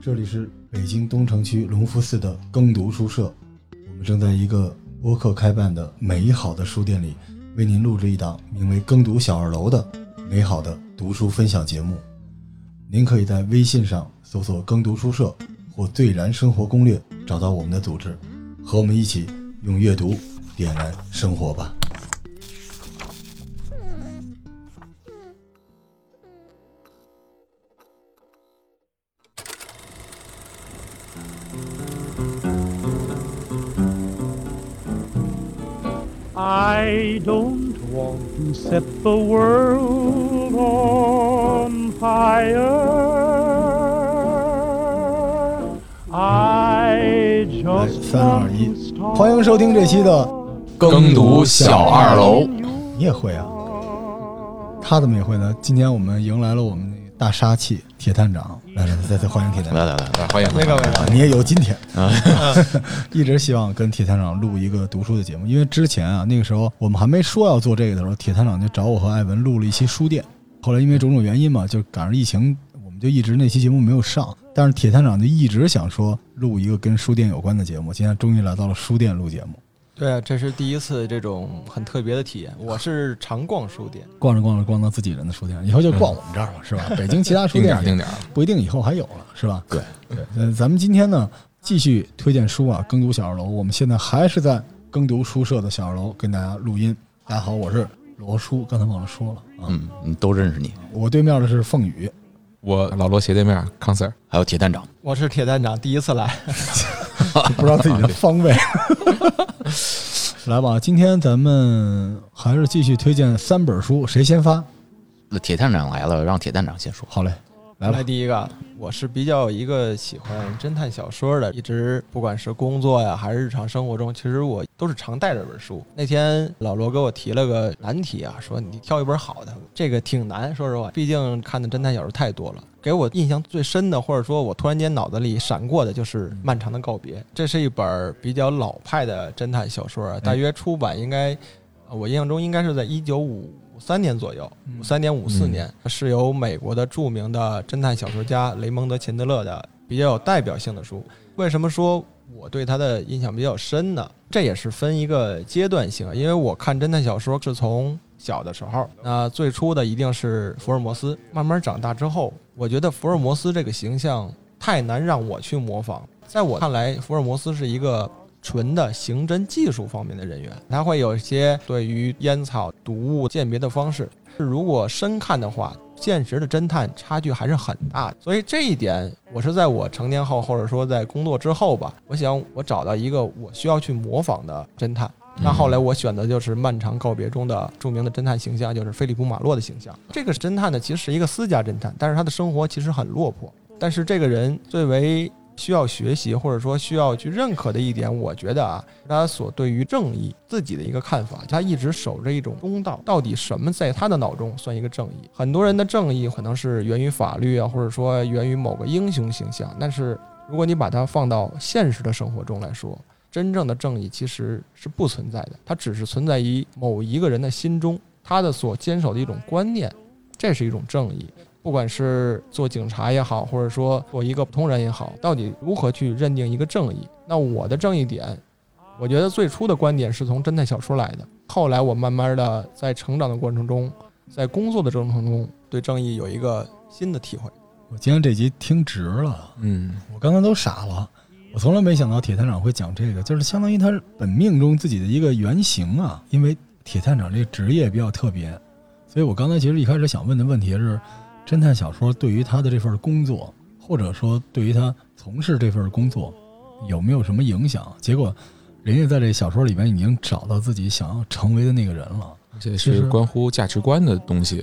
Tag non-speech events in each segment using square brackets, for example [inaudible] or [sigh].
这里是北京东城区隆福寺的耕读书社，我们正在一个播客开办的美好的书店里，为您录制一档名为《耕读小二楼》的美好的读书分享节目。您可以在微信上搜索“耕读书社”或“最燃生活攻略”，找到我们的组织，和我们一起用阅读点燃生活吧。Set the world on fire. I 来，just 三二一欢迎收听这期的耕读小二楼，[laughs] 你也会啊？他怎么也会呢？今天我们迎来了我们那个大杀器铁探长，来来来，再再欢迎铁探长。来来来，欢迎。那个啊，你也有今天。啊，[laughs] 一直希望跟铁探长录一个读书的节目，因为之前啊，那个时候我们还没说要做这个的时候，铁探长就找我和艾文录了一期书店，后来因为种种原因嘛，就赶上疫情，我们就一直那期节目没有上。但是铁探长就一直想说录一个跟书店有关的节目，今天终于来到了书店录节目。对啊，这是第一次这种很特别的体验。我是常逛书店，[laughs] 逛着逛着逛到自己人的书店，以后就逛我们这儿了，是吧？北京其他书定点店定点儿，不一定以后还有了，是吧？对对，呃，咱们今天呢继续推荐书啊，耕读小二楼。我们现在还是在耕读书社的小二楼跟大家录音。大家好，我是罗叔，刚才忘了说了啊，嗯，嗯都认识你，我对面的是凤宇，我老罗斜对面康 Sir，还有铁蛋长，我是铁蛋长，第一次来。[laughs] [laughs] 不知道自己的方位。[laughs] 来吧，今天咱们还是继续推荐三本书，谁先发？那铁探长来了，让铁探长先说。好嘞，来吧来。第一个，我是比较一个喜欢侦探小说的，一直不管是工作呀还是日常生活中，其实我都是常带着本书。那天老罗给我提了个难题啊，说你挑一本好的，这个挺难，说实话，毕竟看的侦探小说太多了。给我印象最深的，或者说我突然间脑子里闪过的，就是《漫长的告别》。这是一本比较老派的侦探小说啊，大约出版应该，呃我印象中应该是在一九五三年左右，五三年、五四年，是由美国的著名的侦探小说家雷蒙德·钱德勒的比较有代表性的书。为什么说我对他的印象比较深的？这也是分一个阶段性，因为我看侦探小说是从小的时候，那最初的一定是福尔摩斯，慢慢长大之后，我觉得福尔摩斯这个形象太难让我去模仿。在我看来，福尔摩斯是一个纯的刑侦技术方面的人员，他会有一些对于烟草、毒物鉴别的方式。如果深看的话，现实的侦探差距还是很大的。所以这一点，我是在我成年后，或者说在工作之后吧，我想我找到一个我需要去模仿的侦探。那后来我选的就是《漫长告别》中的著名的侦探形象，就是菲利普·马洛的形象。这个侦探呢，其实是一个私家侦探，但是他的生活其实很落魄。但是这个人最为需要学习或者说需要去认可的一点，我觉得啊，他所对于正义自己的一个看法，他一直守着一种公道。到底什么在他的脑中算一个正义？很多人的正义可能是源于法律啊，或者说源于某个英雄形象，但是如果你把它放到现实的生活中来说，真正的正义其实是不存在的，它只是存在于某一个人的心中，他的所坚守的一种观念，这是一种正义。不管是做警察也好，或者说做一个普通人也好，到底如何去认定一个正义？那我的正义点，我觉得最初的观点是从侦探小说来的，后来我慢慢的在成长的过程中，在工作的过程中，对正义有一个新的体会。我今天这集听值了，嗯，我刚才都傻了，我从来没想到铁探长会讲这个，就是相当于他本命中自己的一个原型啊。因为铁探长这个职业比较特别，所以我刚才其实一开始想问的问题是，侦探小说对于他的这份工作，或者说对于他从事这份工作，有没有什么影响？结果人家在这小说里面已经找到自己想要成为的那个人了。这是关乎价值观的东西。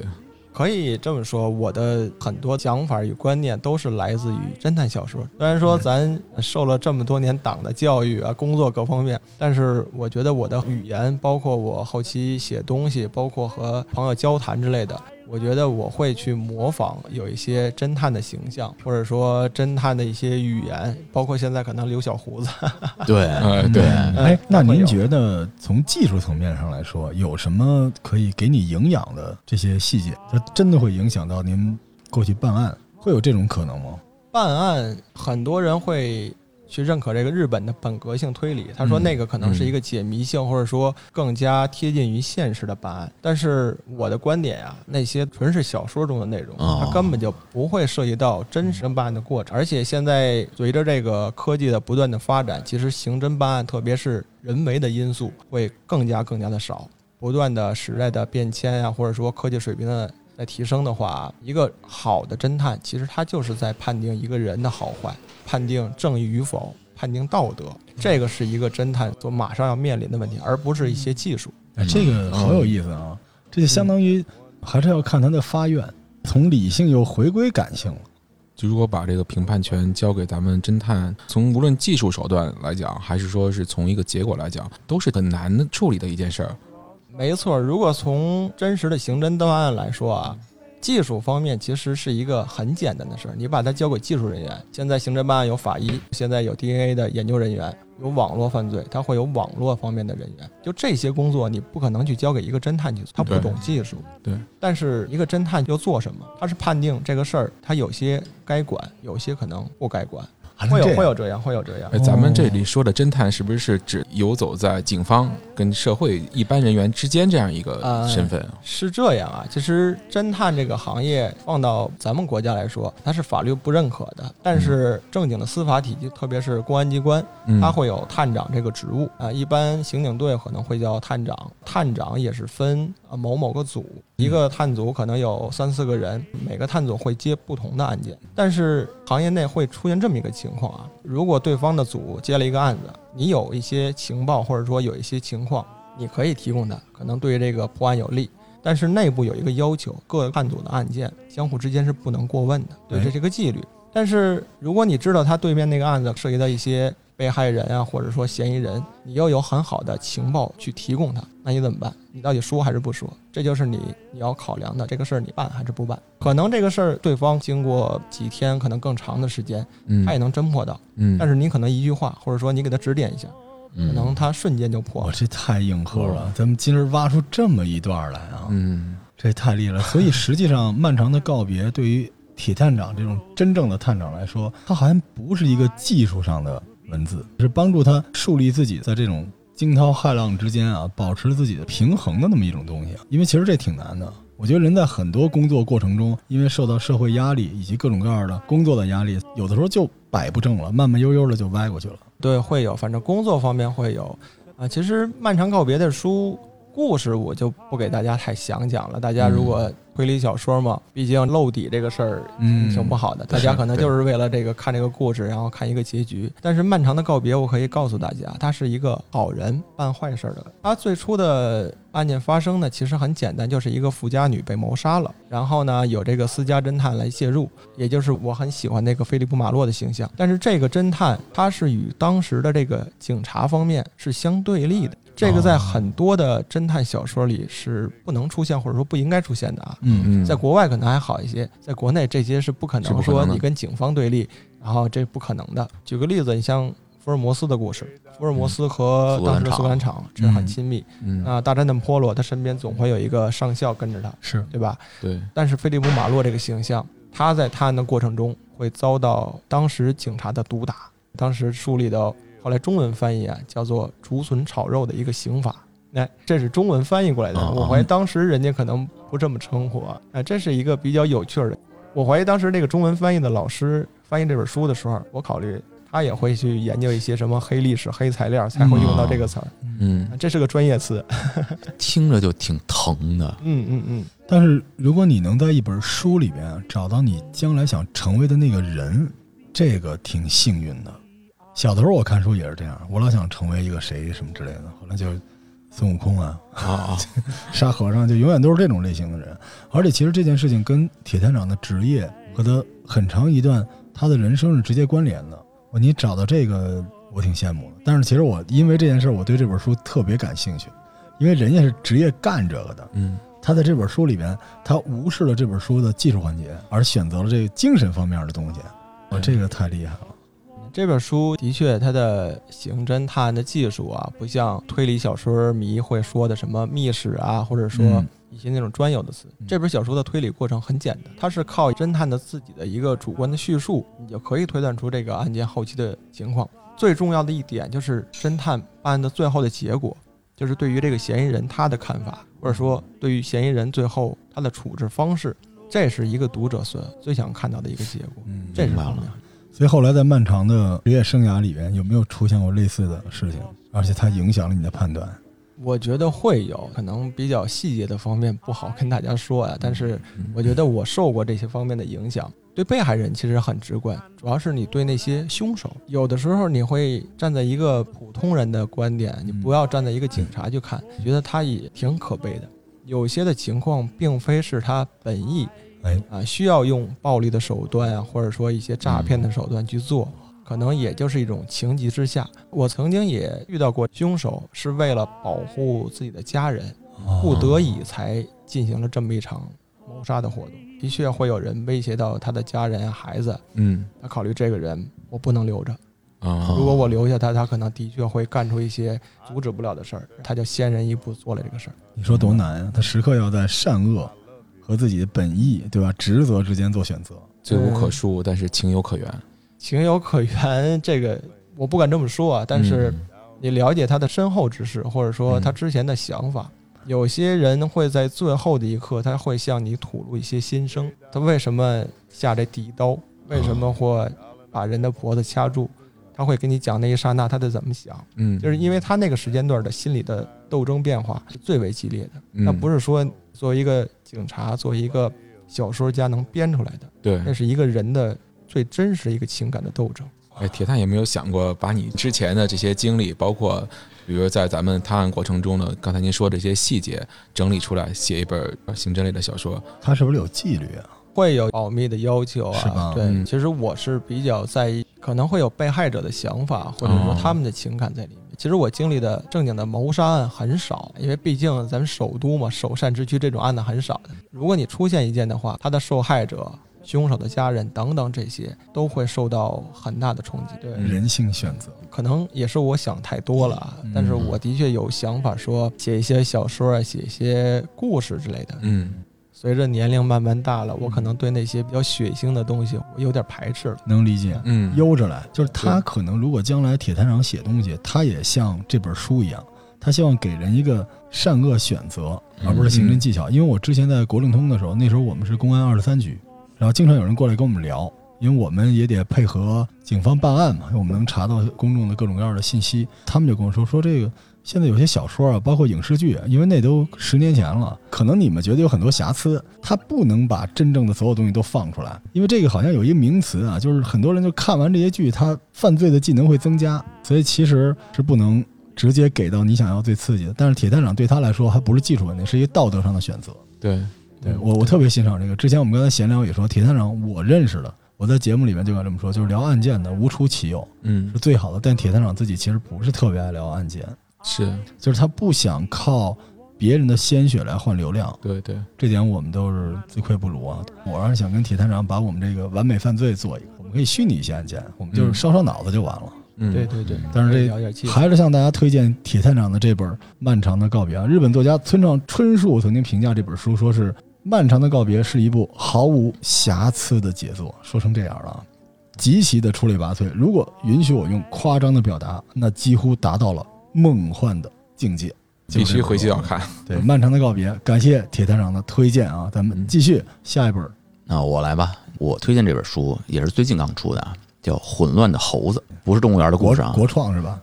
可以这么说，我的很多想法与观念都是来自于侦探小说。虽然说咱受了这么多年党的教育啊，工作各方面，但是我觉得我的语言，包括我后期写东西，包括和朋友交谈之类的，我觉得我会去模仿有一些侦探的形象，或者说侦探的一些语言，包括现在可能留小胡子。[laughs] 对，呃，对，哎，那您觉得从技术层面上来说，有什么可以给你营养的这些细节？它真的会影响到您过去办案，会有这种可能吗？办案，很多人会去认可这个日本的本格性推理。他说嗯那个可能是一个解谜性，或者说更加贴近于现实的办案。但是我的观点啊，那些纯是小说中的内容，哦它根本就不会涉及到真实办案的过程。而且现在随着这个科技的不断的发展，其实刑侦办案，特别是人为的因素，会更加更加的少。不断的时代的变迁啊，或者说科技水平的在提升的话，一个好的侦探其实他就是在判定一个人的好坏，判定正义与否，判定道德，这个是一个侦探所马上要面临的问题，而不是一些技术。哎，这个好有意思啊！这就相当于还是要看他的发愿，从理性又回归感性了。就如果把这个评判权交给咱们侦探，从无论技术手段来讲，还是说是从一个结果来讲，都是很难的处理的一件事儿。没错，如果从真实的刑侦档案来说啊，技术方面其实是一个很简单的事儿，你把它交给技术人员。现在刑侦办案有法医，现在有 DNA 的研究人员，有网络犯罪，他会有网络方面的人员。就这些工作，你不可能去交给一个侦探去做，他不懂技术。对。但是一个侦探又做什么？他是判定这个事儿，他有些该管，有些可能不该管，会有会有这样，会有这样哎，。咱们这里说的侦探，是不是指游走在警方跟社会一般人员之间这样一个呃身份啊？是这样啊，其实侦探这个行业放到咱们国家来说，它是法律不认可的。但是正经的司法体系，特别是公安机关，嗯，它会有探长这个职务啊。一般刑警队可能会叫探长，探长也是分啊某某个组，一个探组可能有三四个人，每个探组会接不同的案件。但是行业内会出现这么一个情况啊，如果对方的组接了一个案子，你有一些情报或者说有一些情况，你可以提供的，可能对这个破案有利。但是内部有一个要求，各探组的案件相互之间是不能过问的，对，哎这是一个纪律。但是如果你知道他对面那个案子涉及到一些被害人啊，或者说嫌疑人，你又有很好的情报去提供他，那你怎么办？你到底说还是不说？这就是你你要考量的这个事儿，你办还是不办？可能这个事儿对方经过几天，可能更长的时间，嗯他也能侦破到，嗯，但是你可能一句话，或者说你给他指点一下，可嗯能他瞬间就破哇，了。这太硬核了！咱们今儿挖出这么一段来啊，嗯这太厉害了。所以实际上，漫长的告别对于铁探长这种真正的探长来说，他好像不是一个技术上的文字，是帮助他树立自己在这种惊涛骇浪之间啊，保持自己的平衡的那么一种东西。因为其实这挺难的。我觉得人在很多工作过程中，因为受到社会压力以及各种各样的工作的压力，有的时候就摆不正了，慢慢悠悠的就歪过去了。对，会有，反正工作方面会有啊。其实《漫长告别》的书故事我就不给大家太详讲了。大家如果推理小说嘛，毕竟露底这个事儿嗯挺不好的，大家可能就是为了这个看这个故事，然后看一个结局。但是《漫长的告别》，我可以告诉大家，他是一个好人办坏事儿的。他最初的案件发生呢，其实很简单，就是一个富家女被谋杀了，然后呢有这个私家侦探来介入，也就是我很喜欢那个菲利普·马洛的形象。但是这个侦探他是与当时的这个警察方面是相对立的。这个在很多的侦探小说里是不能出现，或者说不应该出现的啊。嗯嗯，在国外可能还好一些，在国内这些是不可能说你跟警方对立，然后这不可能的。举个例子，你像福尔摩斯的故事，福尔摩斯和当时的苏格兰场这很亲密。嗯啊，大侦探波罗他身边总会有一个上校跟着他，是对吧？对，但是菲利普·马洛这个形象，他在探案的过程中会遭到当时警察的毒打，当时树立的后来中文翻译啊叫做“竹笋炒肉”的一个刑法。哎，这是中文翻译过来的，哦我怀疑当时人家可能不这么称呼啊。哎，这是一个比较有趣儿的。我怀疑当时那个中文翻译的老师翻译这本书的时候，我考虑他也会去研究一些什么黑历史、黑材料，才会用到这个词儿。嗯这是个专业词。[laughs] 听着就挺疼的。嗯嗯嗯，但是如果你能在一本书里边找到你将来想成为的那个人，这个挺幸运的。小的时候我看书也是这样，我老想成为一个谁什么之类的，后来就孙悟空啊、啊啊，[laughs] 沙和尚，就永远都是这种类型的人。而且其实这件事情跟铁探长的职业和他很长一段他的人生是直接关联的。你找到这个，我挺羡慕的。但是其实我因为这件事，我对这本书特别感兴趣，因为人家是职业干这个的。嗯他在这本书里边，他无视了这本书的技术环节，而选择了这个精神方面的东西。我这个太厉害了。这本书的确，它的刑侦探案的技术啊，不像推理小说迷会说的什么密室啊，或者说嗯一些那种专有的词。嗯这本小说的推理过程很简单，它是靠侦探的自己的一个主观的叙述，你就可以推断出这个案件后期的情况。最重要的一点就是侦探办案的最后的结果，就是对于这个嫌疑人他的看法，或者说对于嫌疑人最后他的处置方式，这是一个读者所最想看到的一个结果。嗯，这是明白了重要的。所以后来在漫长的职业生涯里边，有没有出现过类似的事情？而且它影响了你的判断？我觉得会有，可能比较细节的方面不好跟大家说啊，但是我觉得我受过这些方面的影响。对被害人其实很直观，主要是你对那些凶手，有的时候你会站在一个普通人的观点，你不要站在一个警察去看，觉得他也挺可悲的。有些的情况并非是他本意哎，啊，需要用暴力的手段啊，或者说一些诈骗的手段去做，可能也就是一种情急之下。我曾经也遇到过凶手是为了保护自己的家人，哦不得已才进行了这么一场谋杀的活动。的确会有人威胁到他的家人、孩子，嗯他考虑这个人我不能留着，啊，如果我留下他，他可能的确会干出一些阻止不了的事儿，他就先人一步做了这个事儿。你说多难啊！他时刻要在善恶和自己的本意，对吧？职责之间做选择。罪无可恕，但是情有可原。情有可原，这个我不敢这么说啊，但是嗯你了解他的身后之事，或者说他之前的想法。有些人会在最后的一刻，他会向你吐露一些心声。他为什么下这第一刀？为什么会把人的脖子掐住？他会跟你讲那一刹那他的怎么想，嗯，就是因为他那个时间段的心理的斗争变化是最为激烈的。嗯那不是说作为一个警察，作为一个小说家能编出来的，对。那是一个人的最真实一个情感的斗争。哎，铁探有没有想过把你之前的这些经历，包括比如在咱们探案过程中的刚才您说的这些细节，整理出来写一本刑侦类的小说？他是不是有纪律啊？会有保密的要求是吧啊，对，嗯其实我是比较在意，可能会有被害者的想法，或者说哦他们的情感在里面。其实我经历的正经的谋杀案很少，因为毕竟咱们首都嘛，首善之区这种案子很少的。如果你出现一件的话，他的受害者、凶手的家人等等这些都会受到很大的冲击。对，人性选择。可能也是我想太多了啊嗯，但是我的确有想法说写一些小说啊，写一些故事之类的。嗯，随着年龄慢慢大了，我可能对那些比较血腥的东西我有点排斥了。能理解，嗯，悠着来。就是他可能如果将来铁探长写东西，他也像这本书一样，他希望给人一个善恶选择，而不是刑侦技巧。因为我之前在国政通的时候，那时候我们是公安二十三局，然后经常有人过来跟我们聊，因为我们也得配合警方办案嘛，我们能查到公众的各种各样的信息。他们就跟我说说这个。现在有些小说啊，包括影视剧，因为那都十年前了，可能你们觉得有很多瑕疵，它不能把真正的所有东西都放出来，因为这个好像有一个名词啊，就是很多人就看完这些剧，他犯罪的技能会增加，所以其实是不能直接给到你想要最刺激的。但是铁探长对他来说还不是技术问题，是一个道德上的选择。对，对我我特别欣赏这个。之前我们刚才闲聊也说，铁探长我认识的，我在节目里面就敢这么说，就是聊案件的无出其右嗯是，最好的。但铁探长自己其实不是特别爱聊案件，是就是他不想靠别人的鲜血来换流量，对对，这点我们都是自愧不如啊。我要是想跟铁探长把我们这个完美犯罪做一个，我们可以虚拟一些案件，我们就是烧烧脑子就完了。嗯，对对对，但是这还是向大家推荐铁探长的这本《漫长的告别》啊。日本作家村上春树曾经评价这本书，说是《漫长的告别》是一部毫无瑕疵的杰作，说成这样了啊，极其的出类拔萃。如果允许我用夸张的表达，那几乎达到了梦幻的境界。必须回去要看。对，《漫长的告别》，感谢铁探长的推荐啊，咱们继续下一本。那我来吧，我推荐这本书也是最近刚出的啊，叫《混乱的猴子》，不是动物园的故事啊，国创是吧？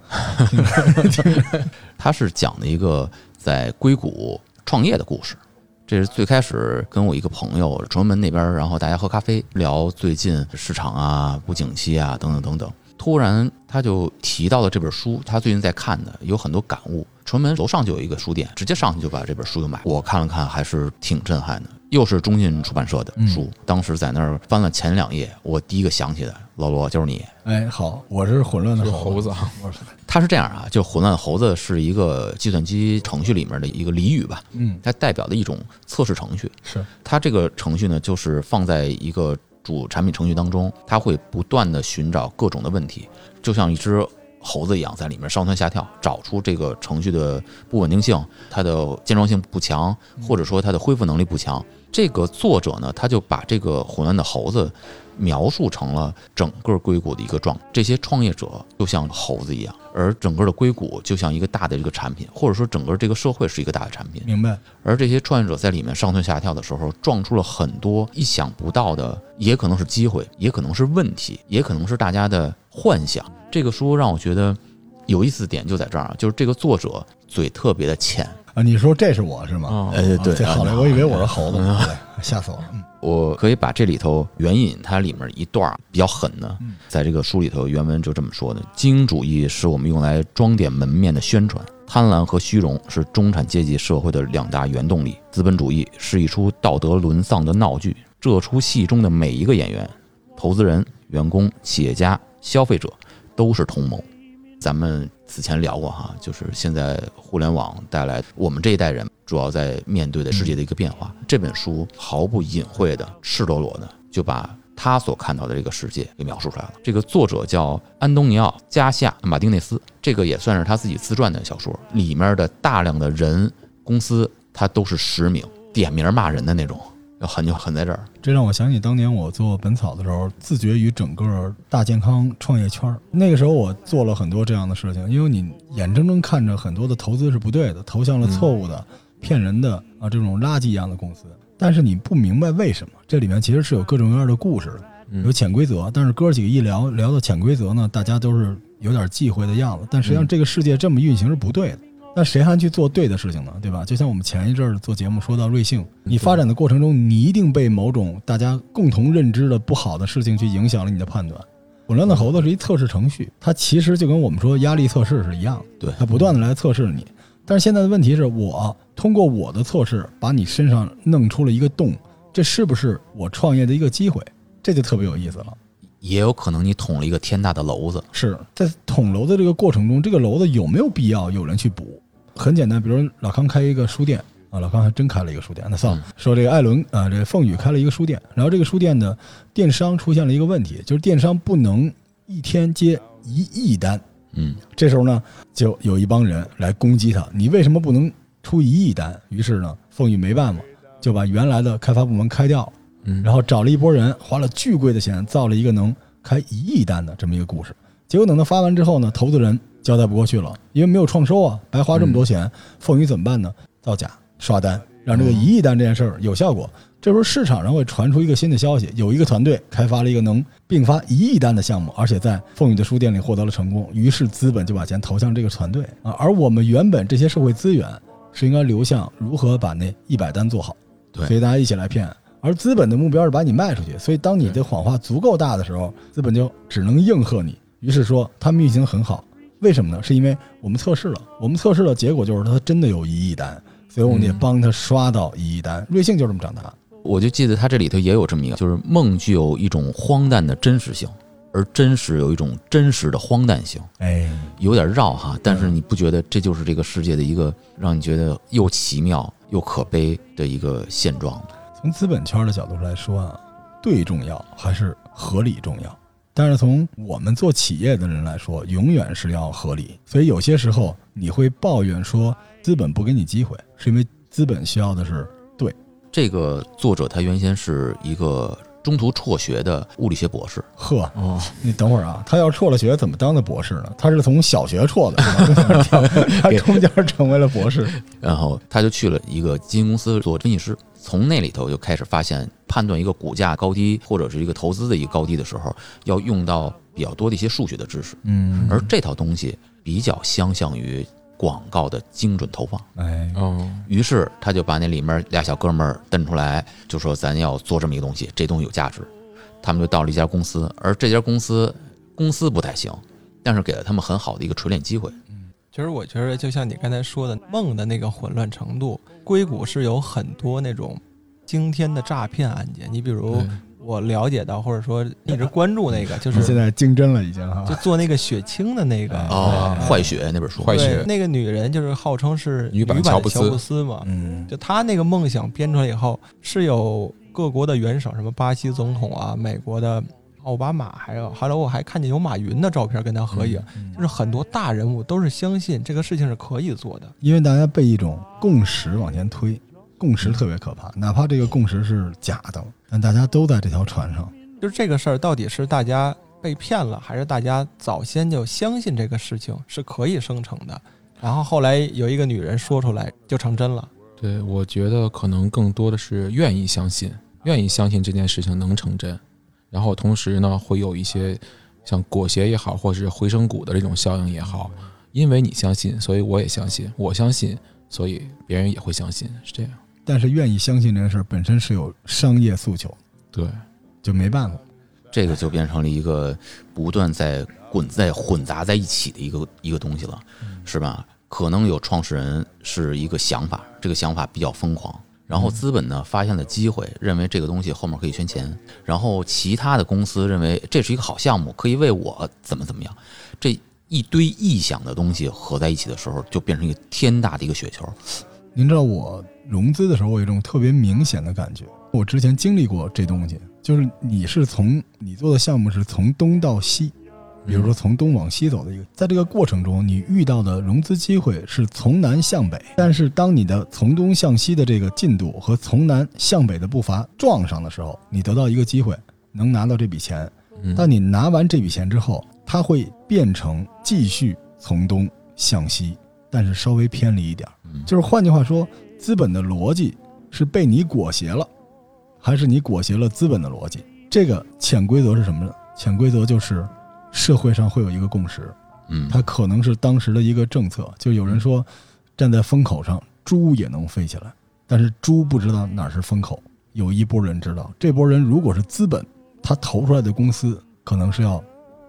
[laughs] 它是讲的一个在硅谷创业的故事。这是最开始跟我一个朋友崇文门那边，然后大家喝咖啡聊最近市场啊、不景气啊等等等等。突然他就提到了这本书，他最近在看的，有很多感悟。崇文门楼上就有一个书店，直接上去就把这本书就买。我看了看，还是挺震撼的。又是中信出版社的书，当时在那儿翻了前两页，我第一个想起的老罗就是你，哎，好，我是混乱的猴猴子啊，我是他是这样啊，就混乱猴子是一个计算机程序里面的一个俚语吧，嗯它代表的一种测试程序。是它这个程序呢，就是放在一个主产品程序当中，它会不断的寻找各种的问题，就像一只猴子一样，在里面上蹿下跳，找出这个程序的不稳定性，它的健壮性不强，或者说它的恢复能力不强。这个作者呢，他就把这个混乱的猴子描述成了整个硅谷的一个状态。这些创业者就像猴子一样，而整个的硅谷就像一个大的这个产品，或者说整个这个社会是一个大的产品。明白？而这些创业者在里面上蹿下跳的时候，撞出了很多意想不到的，也可能是机会，也可能是问题，也可能是大家的幻想。这个书让我觉得有意思的点就在这儿啊，就是这个作者嘴特别的欠。啊，你说这是我是吗？哦呃，对啊好嘞，啊我以为我是猴子呢，对吓死我了。嗯 [laughs] 我可以把这里头援引它里面一段比较狠的，在这个书里头原文就这么说的：精英主义是我们用来装点门面的宣传，贪婪和虚荣是中产阶级社会的两大原动力，资本主义是一出道德沦丧的闹剧。这出戏中的每一个演员、投资人、员工、企业家、消费者都是同谋。咱们此前聊过哈，就是现在互联网带来我们这一代人主要在面对的世界的一个变化。这本书毫不隐晦的、赤裸裸的就把他所看到的这个世界给描述出来了。这个作者叫安东尼奥·加夏·马丁内斯，这个也算是他自己自传的小说，里面的大量的人、公司，他都是实名点名骂人的那种，要狠就狠在这儿。这让我想起当年我做本草的时候，自觉于整个大健康创业圈儿。那个时候我做了很多这样的事情，因为你眼睁睁看着很多的投资是不对的，投向了错误的、骗人的啊这种垃圾一样的公司，但是你不明白为什么。这里面其实是有各种各样的故事的，有潜规则。但是哥儿几个一聊聊到潜规则呢，大家都是有点忌讳的样子。但实际上这个世界这么运行是不对的。那谁还去做对的事情呢？对吧？就像我们前一阵儿做节目说到瑞幸，你发展的过程中，你一定被某种大家共同认知的不好的事情去影响了你的判断。混乱的猴子是一测试程序，它其实就跟我们说压力测试是一样的，对它不断的来测试你。但是现在的问题是我通过我的测试把你身上弄出了一个洞，这是不是我创业的一个机会？这就特别有意思了。也有可能你捅了一个天大的篓子，是在捅娄子这个过程中，这个娄子有没有必要有人去补？很简单，比如老康开一个书店啊，老康还真开了一个书店。那算了，说这个艾伦啊，这个凤宇开了一个书店，然后这个书店的电商出现了一个问题，就是电商不能一天接一亿单。嗯，这时候呢，就有一帮人来攻击他，你为什么不能出一亿单？于是呢，凤宇没办法，就把原来的开发部门开掉了。嗯然后找了一拨人，花了巨贵的钱造了一个能开一亿单的这么一个故事。结果等他发完之后呢，投资人交代不过去了，因为没有创收啊，白花这么多钱，凤宇怎么办呢？造假刷单，让这个一亿单这件事儿有效果。这时候市场上会传出一个新的消息，有一个团队开发了一个能并发一亿单的项目，而且在凤宇的书店里获得了成功。于是资本就把钱投向这个团队啊，而我们原本这些社会资源是应该流向如何把那一百单做好。对所以大家一起来骗。而资本的目标是把你卖出去，所以当你的谎话足够大的时候，资本就只能应和你。于是说他们运行很好，为什么呢？是因为我们测试了，我们测试了，结果就是它真的有一亿单，所以我们也帮他刷到一亿单。瑞幸就这么长大。我就记得他这里头也有这么一个，就是梦具有一种荒诞的真实性，而真实有一种真实的荒诞性，哎，有点绕哈。但是你不觉得这就是这个世界的一个让你觉得又奇妙又可悲的一个现状吗？从资本圈的角度来说啊，对重要还是合理重要？但是从我们做企业的人来说，永远是要合理。所以有些时候你会抱怨说资本不给你机会，是因为资本需要的是对。这个作者他原先是一个中途辍学的物理学博士，呵，哦，你等会儿啊，他要辍了学，怎么当的博士呢？他是从小学辍的，是吧？[laughs] 他中间成为了博士。然后他就去了一个基金公司做分析师，从那里头就开始发现，判断一个股价高低或者是一个投资的一个高低的时候，要用到比较多的一些数学的知识，嗯，而这套东西比较相像于广告的精准投放。哎，哦，于是他就把那里面俩小哥们儿蹬出来，就说咱要做这么一个东西，这东西有价值。他们就到了一家公司，而这家公司公司不太行，但是给了他们很好的一个锤炼机会。其实我觉得，就像你刚才说的，梦的那个混乱程度，硅谷是有很多那种惊天的诈骗案件。你比如我了解到，或者说一直关注那个，就是现在竞争了已经哈就。做那个血清的那个哎哦，对坏血那本书，坏血对，那个女人就是号称是女版版乔布斯乔布斯嘛。嗯，就她那个梦想编出来以后，是有各国的元首，什么巴西总统啊，美国的奥巴马，还有后来我还看见有马云的照片跟他合影，嗯就是很多大人物都是相信这个事情是可以做的。因为大家被一种共识往前推，共识特别可怕，哪怕这个共识是假的，但大家都在这条船上。就是这个事儿到底是大家被骗了，还是大家早先就相信这个事情是可以生成的？然后后来有一个女人说出来就成真了。对，我觉得可能更多的是愿意相信，愿意相信这件事情能成真，然后同时呢，会有一些像裹挟也好，或者是回声谷的这种效应也好，因为你相信，所以我也相信，我相信，所以别人也会相信，是这样。但是愿意相信这件事儿本身是有商业诉求，对，就没办法。这个就变成了一个不断在滚在混杂在一起的一个一个东西了，是吧？可能有创始人是一个想法，这个想法比较疯狂，然后资本呢发现了机会，认为这个东西后面可以圈钱，然后其他的公司认为这是一个好项目，可以为我怎么怎么样，这一堆臆想的东西合在一起的时候，就变成一个天大的一个雪球。您知道我融资的时候，我有一种特别明显的感觉，我之前经历过这东西，就是你是从你做的项目是从东到西，比如说从东往西走的一个，在这个过程中，你遇到的融资机会是从南向北，但是当你的从东向西的这个进度和从南向北的步伐撞上的时候，你得到一个机会，能拿到这笔钱。嗯当你拿完这笔钱之后，它会变成继续从东向西，但是稍微偏离一点就是换句话说，资本的逻辑是被你裹挟了，还是你裹挟了资本的逻辑？这个潜规则是什么呢？潜规则就是社会上会有一个共识，嗯，它可能是当时的一个政策。就有人说，站在风口上，猪也能飞起来，但是猪不知道哪是风口。有一波人知道，这波人如果是资本，他投出来的公司可能是要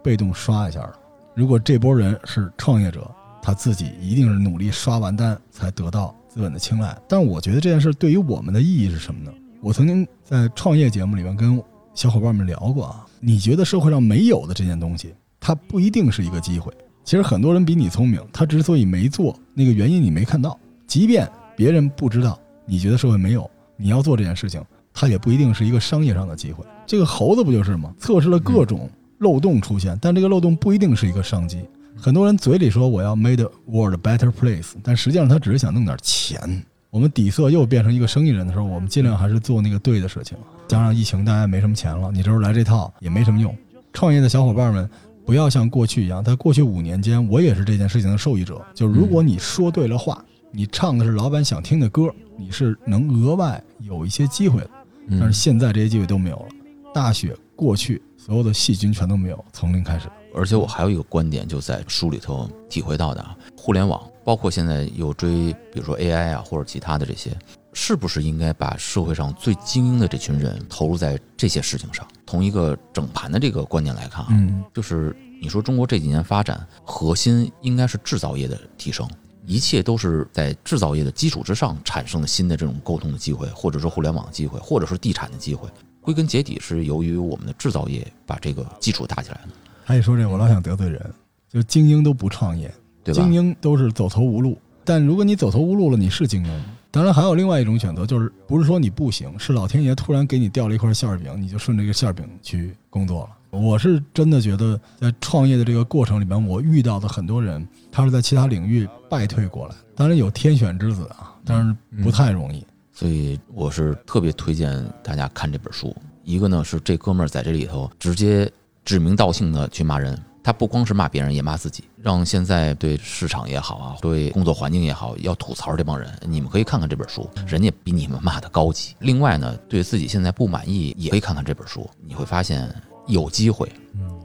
被动刷一下的。如果这波人是创业者，他自己一定是努力刷完单才得到资本的青睐。但我觉得这件事对于我们的意义是什么呢？我曾经在创业节目里面跟小伙伴们聊过啊，你觉得社会上没有的这件东西，它不一定是一个机会。其实很多人比你聪明，他之所以没做，那个原因你没看到。即便别人不知道，你觉得社会没有，你要做这件事情，它也不一定是一个商业上的机会。这个猴子不就是吗？测试了各种漏洞出现，但这个漏洞不一定是一个商机。很多人嘴里说我要 made the world better place，但实际上他只是想弄点钱。我们底色又变成一个生意人的时候，我们尽量还是做那个对的事情。加上疫情，大家也没什么钱了，你这时候来这套也没什么用。创业的小伙伴们，不要像过去一样，在过去五年间，我也是这件事情的受益者。就如果你说对了话，你唱的是老板想听的歌，你是能额外有一些机会的。但是嗯现在这些机会都没有了，大雪过去，所有的细菌全都没有，从零开始。而且我还有一个观点，就在书里头体会到的啊，互联网包括现在有追，比如说 AI 啊或者其他的这些，是不是应该把社会上最精英的这群人投入在这些事情上？从一个整盘的这个观念来看啊，嗯，就是你说中国这几年发展核心应该是制造业的提升，一切都是在制造业的基础之上产生的新的这种沟通的机会，或者说互联网的机会，或者说地产的机会。归根结底是由于我们的制造业把这个基础搭起来了，他一说这，我老想得罪人，就精英都不创业，对吧？精英都是走投无路。但如果你走投无路了，你是精英吗。当然还有另外一种选择，就是不是说你不行，是老天爷突然给你掉了一块馅儿饼，你就顺着这个馅儿饼去工作了。我是真的觉得，在创业的这个过程里面，我遇到的很多人，他是在其他领域败退过来，当然有天选之子啊，但是不太容易。所以我是特别推荐大家看这本书。一个呢是这哥们儿在这里头直接指名道姓的去骂人，他不光是骂别人，也骂自己，让现在对市场也好啊，对工作环境也好，要吐槽这帮人，你们可以看看这本书，人家比你们骂的高级。另外呢，对自己现在不满意，也可以看看这本书，你会发现有机会，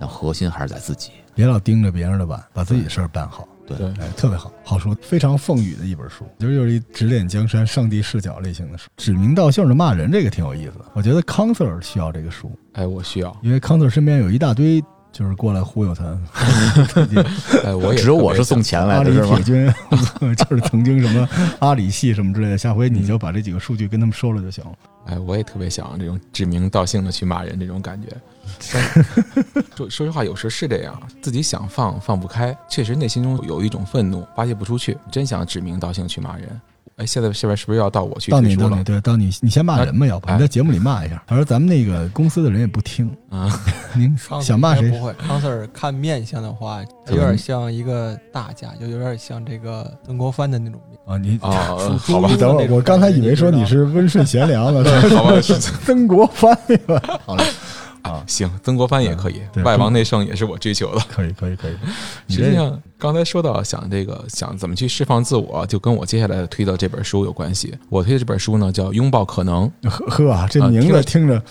那核心还是在自己。别老盯着别人的碗，把自己的事儿办好。对对哎，特别好，好书，非常凤语的一本书，就是又是一指点江山、上帝视角类型的书。指名道姓的骂人，这个挺有意思的。我觉得康 Sir 需要这个书，哎，我需要，因为康 Sir 身边有一大堆就是过来忽悠他，[laughs] 哎，我也只有我是送钱来的是吗铁？军，[laughs] 就是曾经什么阿里系什么之类的。下回你就把这几个数据跟他们说了就行了。哎，我也特别想这种指名道姓的去骂人这种感觉。[laughs] 说说实话，有时是这样，自己想放放不开，确实内心中有一种愤怒发泄不出去，真想指名道姓去骂人。哎，现在下边是不是要到我去了到你到你？对到你你先骂人吧，要不哎你在节目里骂一下。他说咱们那个公司的人也不听，啊，[laughs] 您想骂谁不会，康 Sir 看面相的话，[laughs] 有点像一个大家，就有点像这个曾国藩的那种面。啊？你啊，好吧猪，等会儿，我刚才以为说你是温顺贤良了，好吧，是 [laughs] 曾国藩那个。好了，啊，行，曾国藩也可以，对外王内圣也是我追求的。可以可以可以。实际上，刚才说到想这个想怎么去释放自我，就跟我接下来推的这本书有关系。我推的这本书呢叫《拥抱可能》，呵呵啊，这名字听着，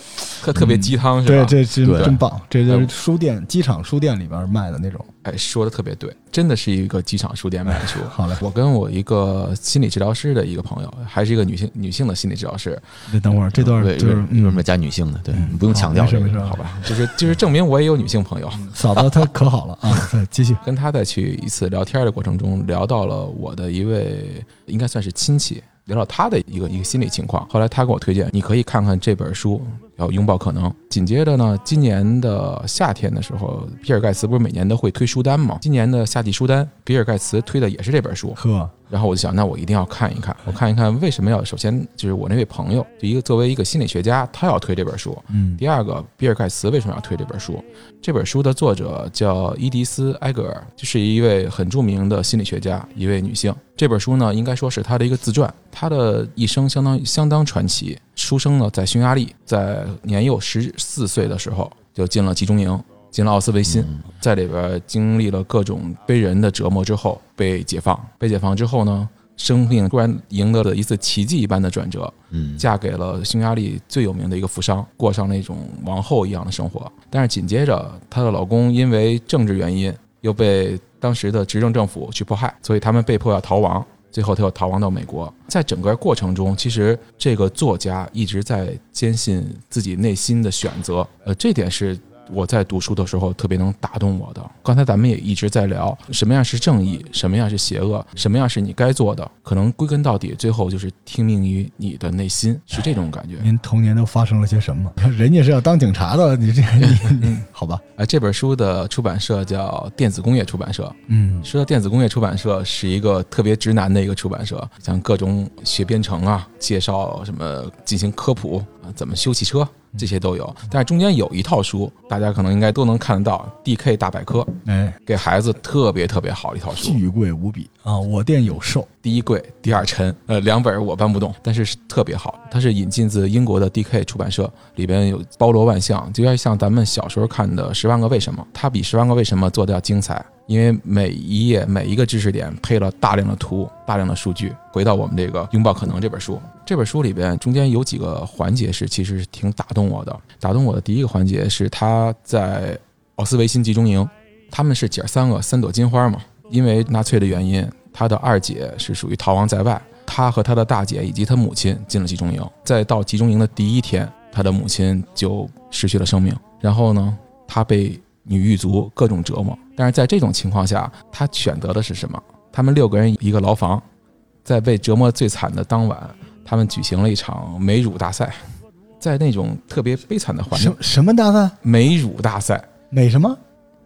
特特别鸡汤是吧对，这真真棒，这就是书店、机场书店里边卖的那种。哎，说的特别对，真的是一个机场书店卖的书。[laughs] 好嘞，我跟我一个心理治疗师的一个朋友，还是一个女性女性的心理治疗师，这等会儿这段对，就是为为什么嗯，加女性的？对，嗯你不用强调这个好没事没事，好吧，就是就是证明我也有女性朋友。嫂子她可好了啊，[laughs] 对，继续。跟她在去一次聊天的过程中，聊到了我的一位应该算是亲戚，聊到他的一个一个心理情况。后来他给我推荐，你可以看看这本书，叫《拥抱可能》。紧接着呢，今年的夏天的时候，比尔盖茨不是每年都会推书单吗？今年的夏季书单，比尔盖茨推的也是这本书。呵，然后我就想，那我一定要看一看，我看一看为什么要。首先就是我那位朋友，就一个作为一个心理学家，他要推这本书。嗯，第二个，比尔盖茨为什么要推这本书？这本书的作者叫伊迪丝·埃格尔，就是一位很著名的心理学家，一位女性。这本书呢，应该说是她的一个自传。她的一生相当相当传奇。出生呢在匈牙利，在年幼十四岁的时候就进了集中营，进了奥斯维辛，在里边经历了各种非人的折磨之后被解放。被解放之后呢，生命突然赢得了一次奇迹一般的转折，嗯，嫁给了匈牙利最有名的一个富商，过上那种王后一样的生活。但是紧接着，她的老公因为政治原因又被当时的执政政府去迫害，所以他们被迫要逃亡。最后，他又逃亡到美国。在整个过程中，其实这个作家一直在坚信自己内心的选择。呃，这点是我在读书的时候特别能打动我的。刚才咱们也一直在聊什么样是正义，什么样是邪恶，什么样是你该做的。可能归根到底，最后就是听命于你的内心，是这种感觉。您童年都发生了些什么？[laughs] 人家是要当警察的，你这你你 [laughs] 好吧？啊，这本书的出版社叫电子工业出版社。嗯，说到电子工业出版社是一个特别直男的一个出版社，像各种学编程啊，介绍什么进行科普啊，怎么修汽车这些都有。但是中间有一套书，大家可能应该都能看得到，《DK 大百科》，哎，给孩子特别特别好的一套书。巨贵无比啊！我店有售，第一贵，第二沉，呃，两本我搬不动，但是是特别好。它是引进自英国的 DK 出版社，里边有包罗万象，就有点像咱们小时候看的《十万个为什么》，它比《十万个为什么》做的要精彩，因为每一页每一个知识点配了大量的图、大量的数据。回到我们这个《拥抱可能》这本书，这本书里边中间有几个环节是其实是挺打动我的。打动我的第一个环节是他在奥斯维辛集中营，他们是姐三个三朵金花嘛，因为纳粹的原因，他的二姐是属于逃亡在外，他和他的大姐以及他母亲进了集中营。在到集中营的第一天，他的母亲就失去了生命。然后呢，他被女狱卒各种折磨。但是在这种情况下，他选择的是什么？他们六个人一个牢房，在被折磨最惨的当晚，他们举行了一场美乳大赛。在那种特别悲惨的环境什，什么大赛？美乳大赛美什么？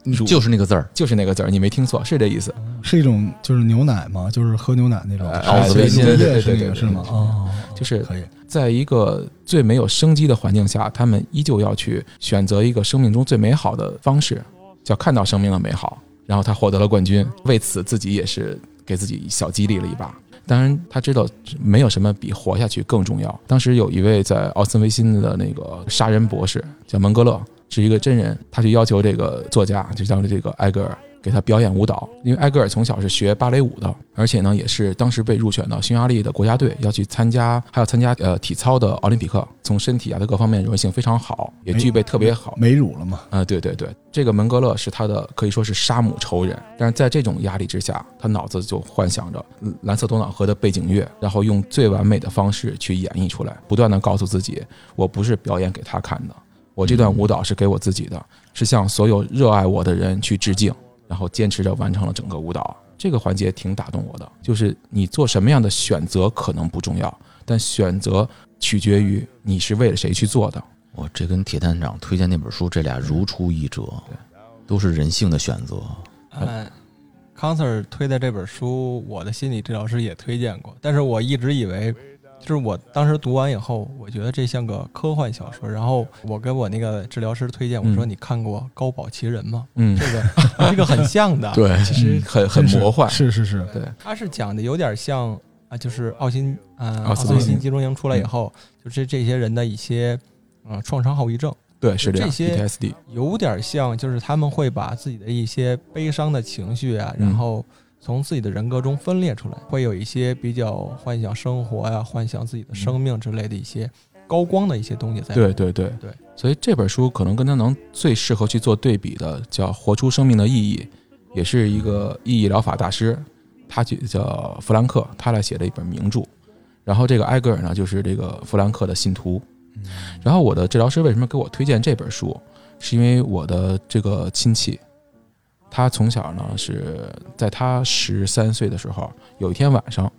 乳就是那个字儿，就是那个字儿，你没听错，是这意思。是一种就是牛奶吗？就是喝牛奶那种。哎奥斯维辛对对对是吗？哦，就是可以。在一个最没有生机的环境下，他们依旧要去选择一个生命中最美好的方式，叫看到生命的美好。然后他获得了冠军，为此自己也是给自己小激励了一把。当然，他知道没有什么比活下去更重要。当时有一位在奥斯维辛的那个杀人博士叫门格勒，是一个真人，他就要求这个作家，就叫这个埃格尔。给他表演舞蹈，因为埃格尔从小是学芭蕾舞的，而且呢，也是当时被入选到匈牙利的国家队，要去参加，还要参加呃体操的奥林匹克。从身体啊的各方面柔韧性非常好，也具备特别好美乳了嘛？啊、对对对，这个门格勒是他的可以说是杀母仇人，但是在这种压力之下，他脑子就幻想着嗯蓝色多瑙河的背景乐，然后用最完美的方式去演绎出来，不断的告诉自己，我不是表演给他看的，我这段舞蹈是给我自己的，是向所有热爱我的人去致敬，然后坚持着完成了整个舞蹈。这个环节挺打动我的，就是你做什么样的选择可能不重要，但选择取决于你是为了谁去做的。我这跟铁探长推荐那本书，这俩如出一辙，都是人性的选择。嗯，康 Sir 推的这本书，我的心理治疗师也推荐过，但是我一直以为，就是我当时读完以后，我觉得这像个科幻小说。然后我跟我那个治疗师推荐，我说嗯你看过《高保奇人》吗？嗯，这个 [laughs] 这个很像的，对，其实很很魔幻，是是是，对，他是讲的有点像啊，就是奥辛呃奥斯维辛集中营出来以后，就是这些人的一些呃创伤后遗症。对，是这样这些，PTSD，有点像，就是他们会把自己的一些悲伤的情绪啊，嗯。然后从自己的人格中分裂出来，会有一些比较幻想生活呀、幻想自己的生命之类的一些高光的一些东西在。对对对对，所以这本书可能跟他能最适合去做对比的，叫《活出生命的意义》，也是一个意义疗法大师，他就叫弗兰克，他来写的一本名著。然后这个埃格尔呢，就是这个弗兰克的信徒。然后我的治疗师为什么给我推荐这本书，是因为我的这个亲戚，他从小呢是在他十三岁的时候，有一天晚上，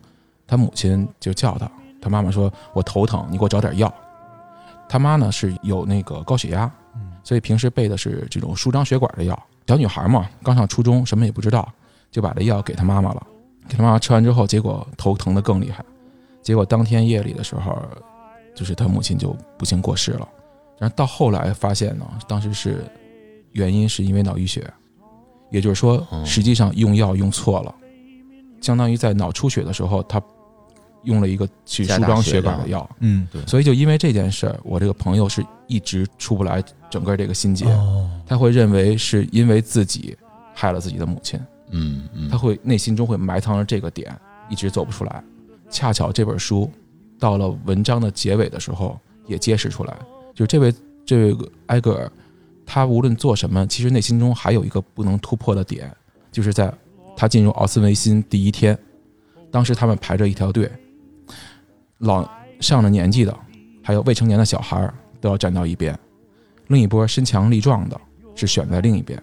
他母亲就叫他，他妈妈说：“我头疼，你给我找点药。”他妈呢是有那个高血压，所以平时备的是这种舒张血管的药。小女孩嘛，刚上初中，什么也不知道，就把这药给她妈妈了。给她妈妈吃完之后，结果头疼的更厉害。结果当天夜里的时候，就是他母亲就不幸过世了。然后到后来发现呢，当时是原因是因为脑淤血，也就是说，哦实际上用药用错了，相当于在脑出血的时候，他用了一个去加舒张血管的药。嗯，对。所以就因为这件事儿，我这个朋友是一直出不来整个这个心结，哦，他会认为是因为自己害了自己的母亲，嗯嗯。他会内心中会埋藏着这个点，一直走不出来。恰巧这本书到了文章的结尾的时候，也揭示出来，就是这位这位埃格尔，他无论做什么，其实内心中还有一个不能突破的点，就是在他进入奥斯维辛第一天，当时他们排着一条队，老上了年纪的，还有未成年的小孩都要站到一边，另一波身强力壮的是选在另一边。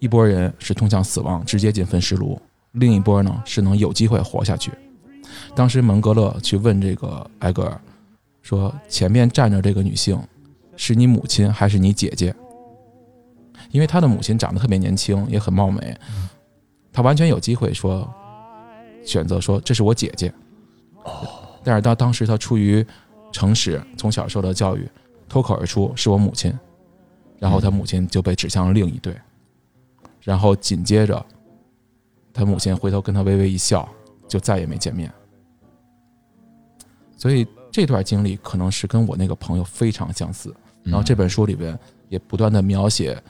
一波人是通向死亡，直接进焚尸炉；另一波呢是能有机会活下去。当时蒙格勒去问这个埃格尔说：“前面站着这个女性，是你母亲还是你姐姐？”因为他的母亲长得特别年轻，也很貌美，他完全有机会说选择说这是我姐姐。但是他当时他出于诚实，从小受到教育，脱口而出是我母亲，然后他母亲就被指向了另一队。然后紧接着，他母亲回头跟他微微一笑，就再也没见面。所以这段经历可能是跟我那个朋友非常相似。然后这本书里边也不断的描写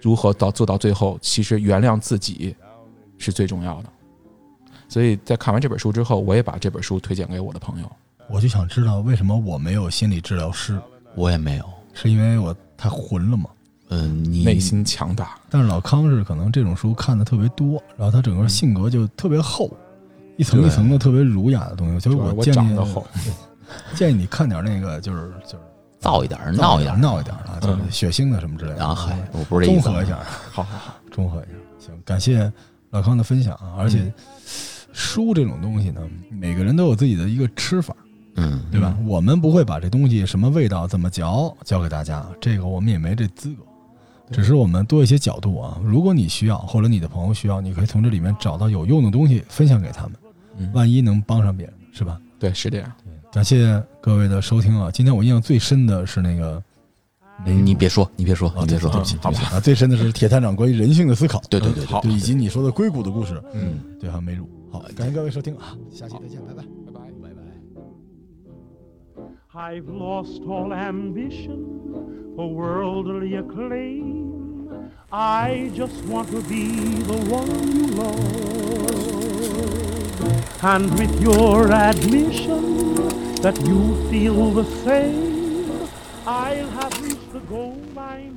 如何到做到最后，其实原谅自己是最重要的。所以在看完这本书之后，我也把这本书推荐给我的朋友。我就想知道为什么我没有心理治疗师，我也没有。是因为我太混了吗？嗯，你内心强大，但是老康是可能这种书看的特别多，然后他整个性格就特别厚，一层一层的特别儒雅的东西。就是主要是我建议长得厚，[laughs] 建议你看点那个就是就是造一点儿，闹一点儿，闹一点啊，就是嗯血腥的什么之类的。啊，嗨，我不是这意思综合一下，好好好，综合一下。[laughs] 行，感谢老康的分享啊！而且嗯书这种东西呢，每个人都有自己的一个吃法，嗯，对吧？我们不会把这东西什么味道、怎么嚼教给大家，这个我们也没这资格。只是我们多一些角度啊，如果你需要，或者你的朋友需要，你可以从这里面找到有用的东西分享给他们，嗯，万一能帮上别人，是吧？对，是这样。感谢各位的收听啊！今天我印象最深的是那个，你你别说，你别说，啊，你别说，对不起，好吧对不起啊，最深的是铁探长关于人性的思考，对对对对好对，以及你说的硅谷的故事，嗯，对，还有美乳。好，感谢各位收听啊，下期再见，拜拜。拜拜。拜拜。I've lost all ambition for worldly acclaim. I just want to be the one you love. And with your admission that you feel the same, I'll have reached the goal dreaming.